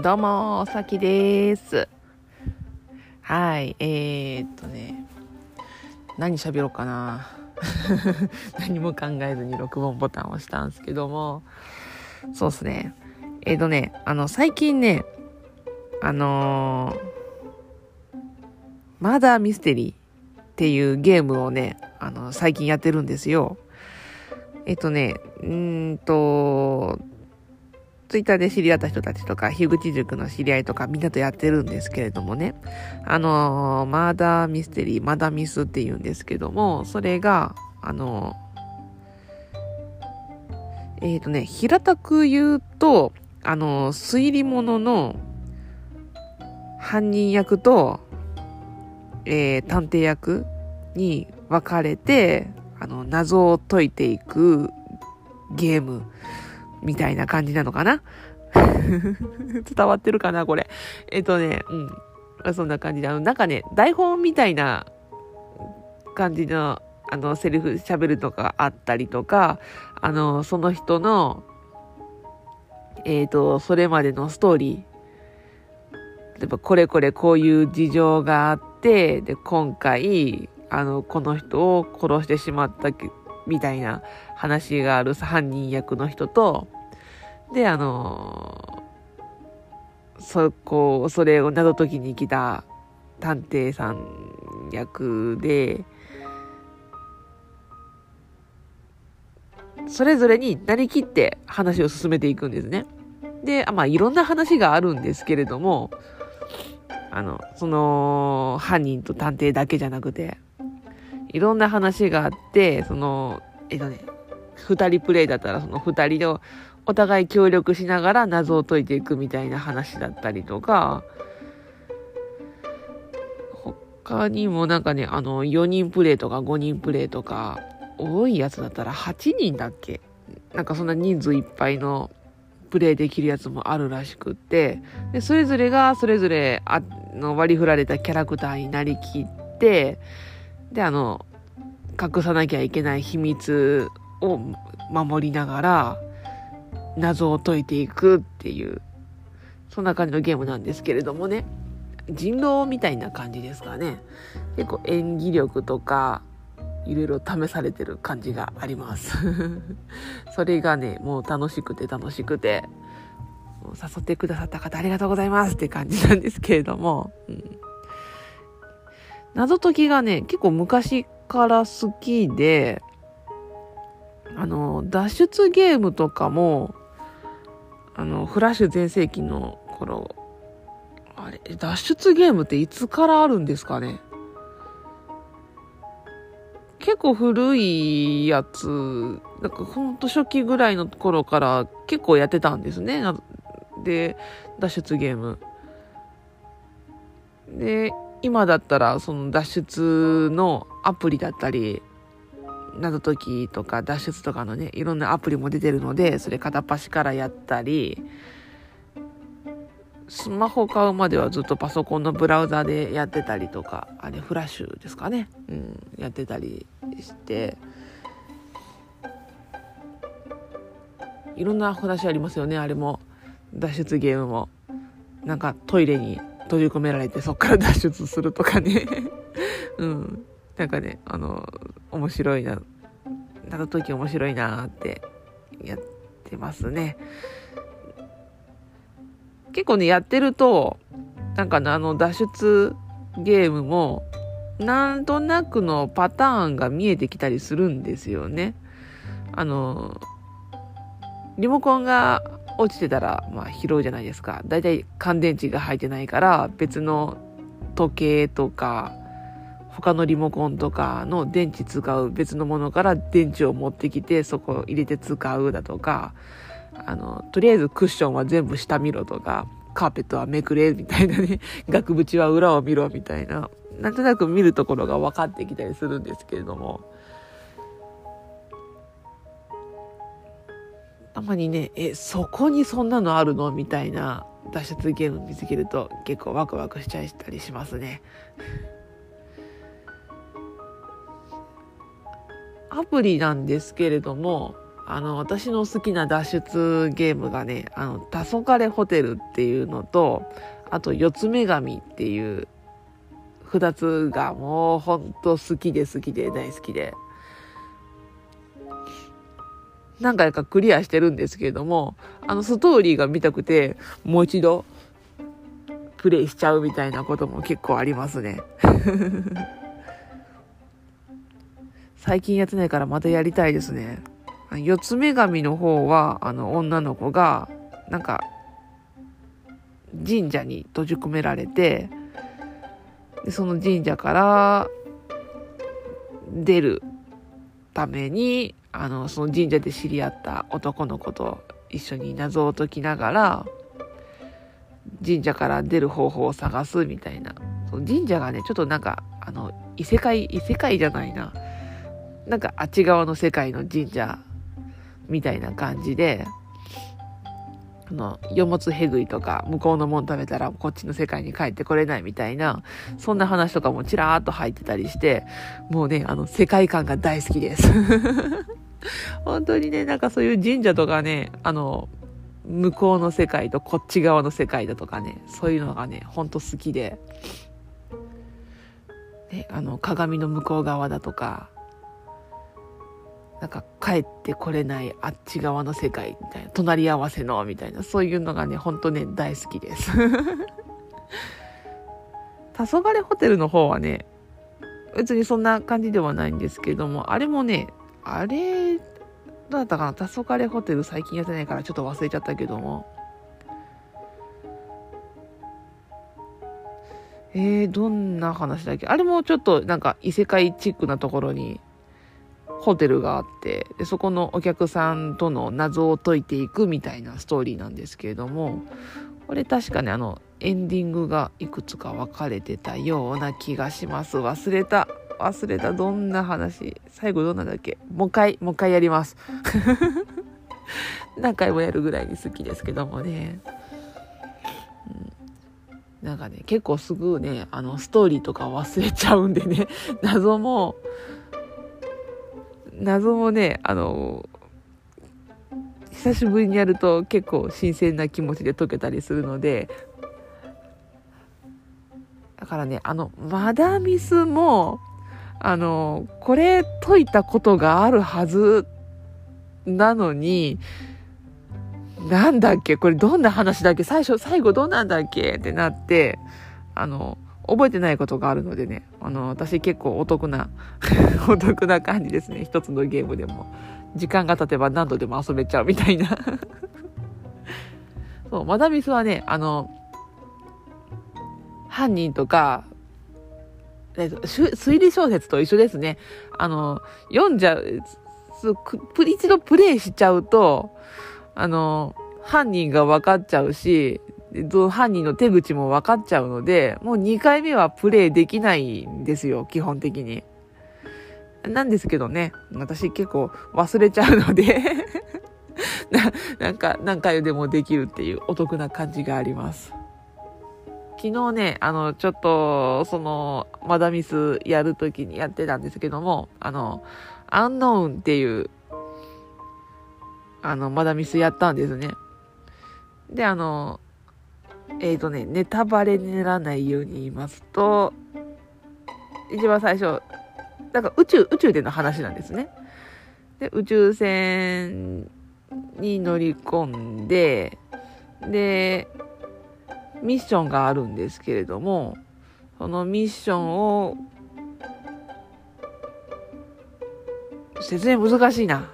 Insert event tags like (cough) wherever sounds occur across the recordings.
どうも、さきです。はい、えー、っとね、何喋ろうかな。(laughs) 何も考えずに録音ボタンを押したんですけども、そうっすね。えー、っとね、あの、最近ね、あのー、マダーミステリーっていうゲームをね、あの、最近やってるんですよ。えっとね、うんと、ツイッターで知り合った人たちとか、樋口塾の知り合いとかみんなとやってるんですけれどもね。あのー、マーダーミステリー、マダミスって言うんですけども、それが、あのー、えっ、ー、とね、平たく言うと、あの、推理物の犯人役と、えー、探偵役に分かれて、あの、謎を解いていくゲームみたいな感じなのかな？(laughs) 伝わってるかなこれ？えっとね、うん。そんな感じで、あの、なんかね、台本みたいな感じの、あの、セリフ喋るとかあったりとか、あの、その人の、えっ、ー、と、それまでのストーリー。例えば、これこれこういう事情があって、で、今回、あの、この人を殺してしまったみたいな話がある犯人役の人と、で、あのそこ、それを謎解きに来た探偵さん役で、それぞれになりきって話を進めていくんですね。で、まあ、いろんな話があるんですけれども、あの、その、犯人と探偵だけじゃなくて、いろんな話があって、その、えっとね、二人プレイだったらその二人でお互い協力しながら謎を解いていくみたいな話だったりとか、他にもなんかね、あの、4人プレイとか5人プレイとか、多いやつだったら8人だっけ？なんかそんな人数いっぱいのプレイできるやつもあるらしくって、で、それぞれがそれぞれあの割り振られたキャラクターになりきって、で、あの、隠さなきゃいけない秘密を守りながら、謎を解いていくっていう、そんな感じのゲームなんですけれどもね。人狼みたいな感じですかね。結構演技力とか、いろいろ試されてる感じがあります。(laughs) それがね、もう楽しくて楽しくて、誘ってくださった方ありがとうございますって感じなんですけれども、うん謎解きがね、結構昔から好きで、あの、脱出ゲームとかも、あの、フラッシュ全盛期の頃、あれ、脱出ゲームっていつからあるんですかね？結構古いやつ、なんかほんと初期ぐらいの頃から結構やってたんですね。で、脱出ゲーム。で、今だったらその脱出のアプリだったり謎解きとか脱出とかのねいろんなアプリも出てるのでそれ片っ端からやったりスマホ買うまではずっとパソコンのブラウザでやってたりとかあれフラッシュですかね、うん、やってたりして。いろんな話ありますよねあれも。脱出ゲームも。なんかトイレに閉じ込められてそっから脱出するとかね。(laughs) うん。なんかねあの面白いな謎解き面白いなってやってますね結構ねやってるとなんかねあの脱出ゲームもなんとなくのパターンが見えてきたりするんですよねあのリモコンが落ちてたら、まあ、拾うじゃないですか。だいたい乾電池が入ってないから、別の時計とか、他のリモコンとかの電池使う別のものから電池を持ってきて、そこ入れて使うだとか、あの、とりあえずクッションは全部下見ろとか、カーペットはめくれみたいなね、(laughs) 額縁は裏を見ろみたいな、なんとなく見るところが分かってきたりするんですけれども、たまにね、え、そこにそんなのあるの？みたいな脱出ゲーム見つけると結構ワクワクしちゃったりしますね。アプリなんですけれども、あの、私の好きな脱出ゲームがね、あの、黄昏ホテルっていうのと、あと、四つ女神っていう二つがもうほんと好きで好きで大好きで。何回かクリアしてるんですけれども、あのストーリーが見たくて、もう一度プレイしちゃうみたいなことも結構ありますね。最近やってないからまたやりたいですね。四つ女神の方は、あの、女の子が、なんか、神社に閉じ込められて、でその神社から出るために、あの、その神社で知り合った男の子と一緒に謎を解きながら、神社から出る方法を探すみたいな。その神社がね、ちょっとなんか、あの、異世界、異世界じゃないな。なんかあっち側の世界の神社みたいな感じで、あの、よもつへぐいとか、向こうのもん食べたらこっちの世界に帰ってこれないみたいな、そんな話とかもちらーっと入ってたりして、もうね、あの、世界観が大好きです。(laughs) 本当にね、なんかそういう神社とかね、あの、向こうの世界とこっち側の世界だとかね、そういうのがね、ほんと好きで、ね、あの、鏡の向こう側だとか、なんか帰ってこれないあっち側の世界みたいな、隣り合わせのみたいな、そういうのがね、ほんとね、大好きです。(laughs) 黄昏ホテルの方はね、別にそんな感じではないんですけども、あれもね、あれ、どうだったかな黄昏ホテル最近やってないからちょっと忘れちゃったけども。えー、どんな話だっけ？あれもちょっとなんか異世界チックなところにホテルがあってでそこのお客さんとの謎を解いていくみたいなストーリーなんですけれどもこれ確かねあのエンディングがいくつか分かれてたような気がします。忘れた忘れたどんな話最後どんなだっけ？もう一回もう一回やります。(laughs) 何回もやるぐらいに好きですけどもね、うん、なんかね結構すぐねあのストーリーとか忘れちゃうんでね。(laughs) 謎も謎もね、あの、久しぶりにやると結構新鮮な気持ちで解けたりするので、だからね、あの、マダミスも、あの、これ解いたことがあるはずなのに、なんだっけこれどんな話だっけ最初、最後どんなんだっけってなって、あの、覚えてないことがあるのでね、あの、私結構お得な (laughs) お得な感じですね。一つのゲームでも。時間が経てば何度でも遊べちゃうみたいな (laughs) そう、マダミスはね、あの、犯人とか、推理小説と一緒ですね。あの、読んじゃう、一度プレイしちゃうと、あの、犯人が分かっちゃうし、犯人の手口も分かっちゃうので、もう2回目はプレイできないんですよ、基本的に。なんですけどね、私結構忘れちゃうので (laughs) な、なんか何回でもできるっていうお得な感じがあります。昨日ね、あの、ちょっと、その、マダミスやるときにやってたんですけども、あの、アンノーンっていう、あの、マダミスやったんですね。で、あの、えっ、ー、とね、ネタバレにならないように言いますと、一番最初、なんか宇宙、宇宙での話なんですね。で、宇宙船に乗り込んで、で、ミッションがあるんですけれども、そのミッションを、説明難しいな。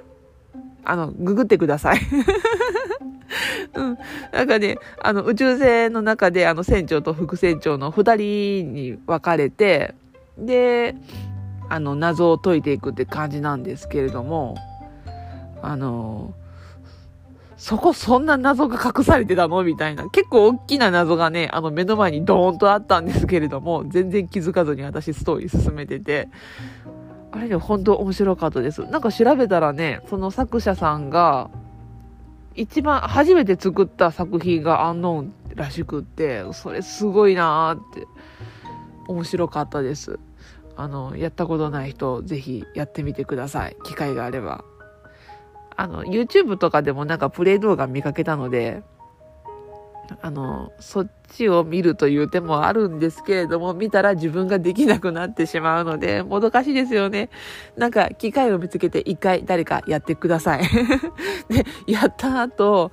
あの、ググってください (laughs) うん。なんかね、あの、宇宙船の中で、あの、船長と副船長の二人に分かれて、で、あの、謎を解いていくって感じなんですけれども、あの、そこそんな謎が隠されてたの？みたいな。結構大きな謎がね、あの目の前にドーンとあったんですけれども、全然気づかずに私ストーリー進めてて、あれね、本当面白かったです。なんか調べたらね、その作者さんが、一番初めて作った作品がアンノーンらしくって、それすごいなーって、面白かったです。あの、やったことない人、ぜひやってみてください。機会があれば。あの、YouTube とかでもなんかプレイ動画見かけたので、あの、そっちを見るという手もあるんですけれども、見たら自分ができなくなってしまうので、もどかしいですよね。なんか、機会を見つけて一回誰かやってください。(laughs) で、やった後、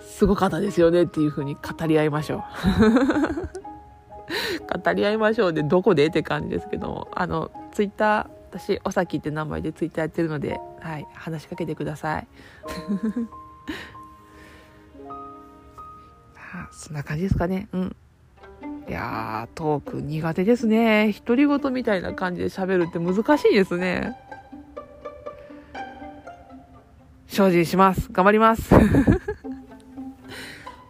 すごかったですよねっていう風に語り合いましょう。(laughs) 語り合いましょうで、どこでって感じですけども、あの、ツイッター、私、おさきって名前でツイッターやってるので、はい、話しかけてください。そんな感じですかね。うん。いやー、トーク苦手ですね。独り言みたいな感じで喋るって難しいですね。精進します。頑張ります。(laughs)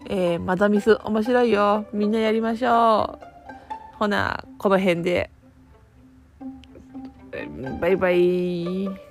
えー、マダミス面白いよ。みんなやりましょう。ほな、この辺で。バイバイ。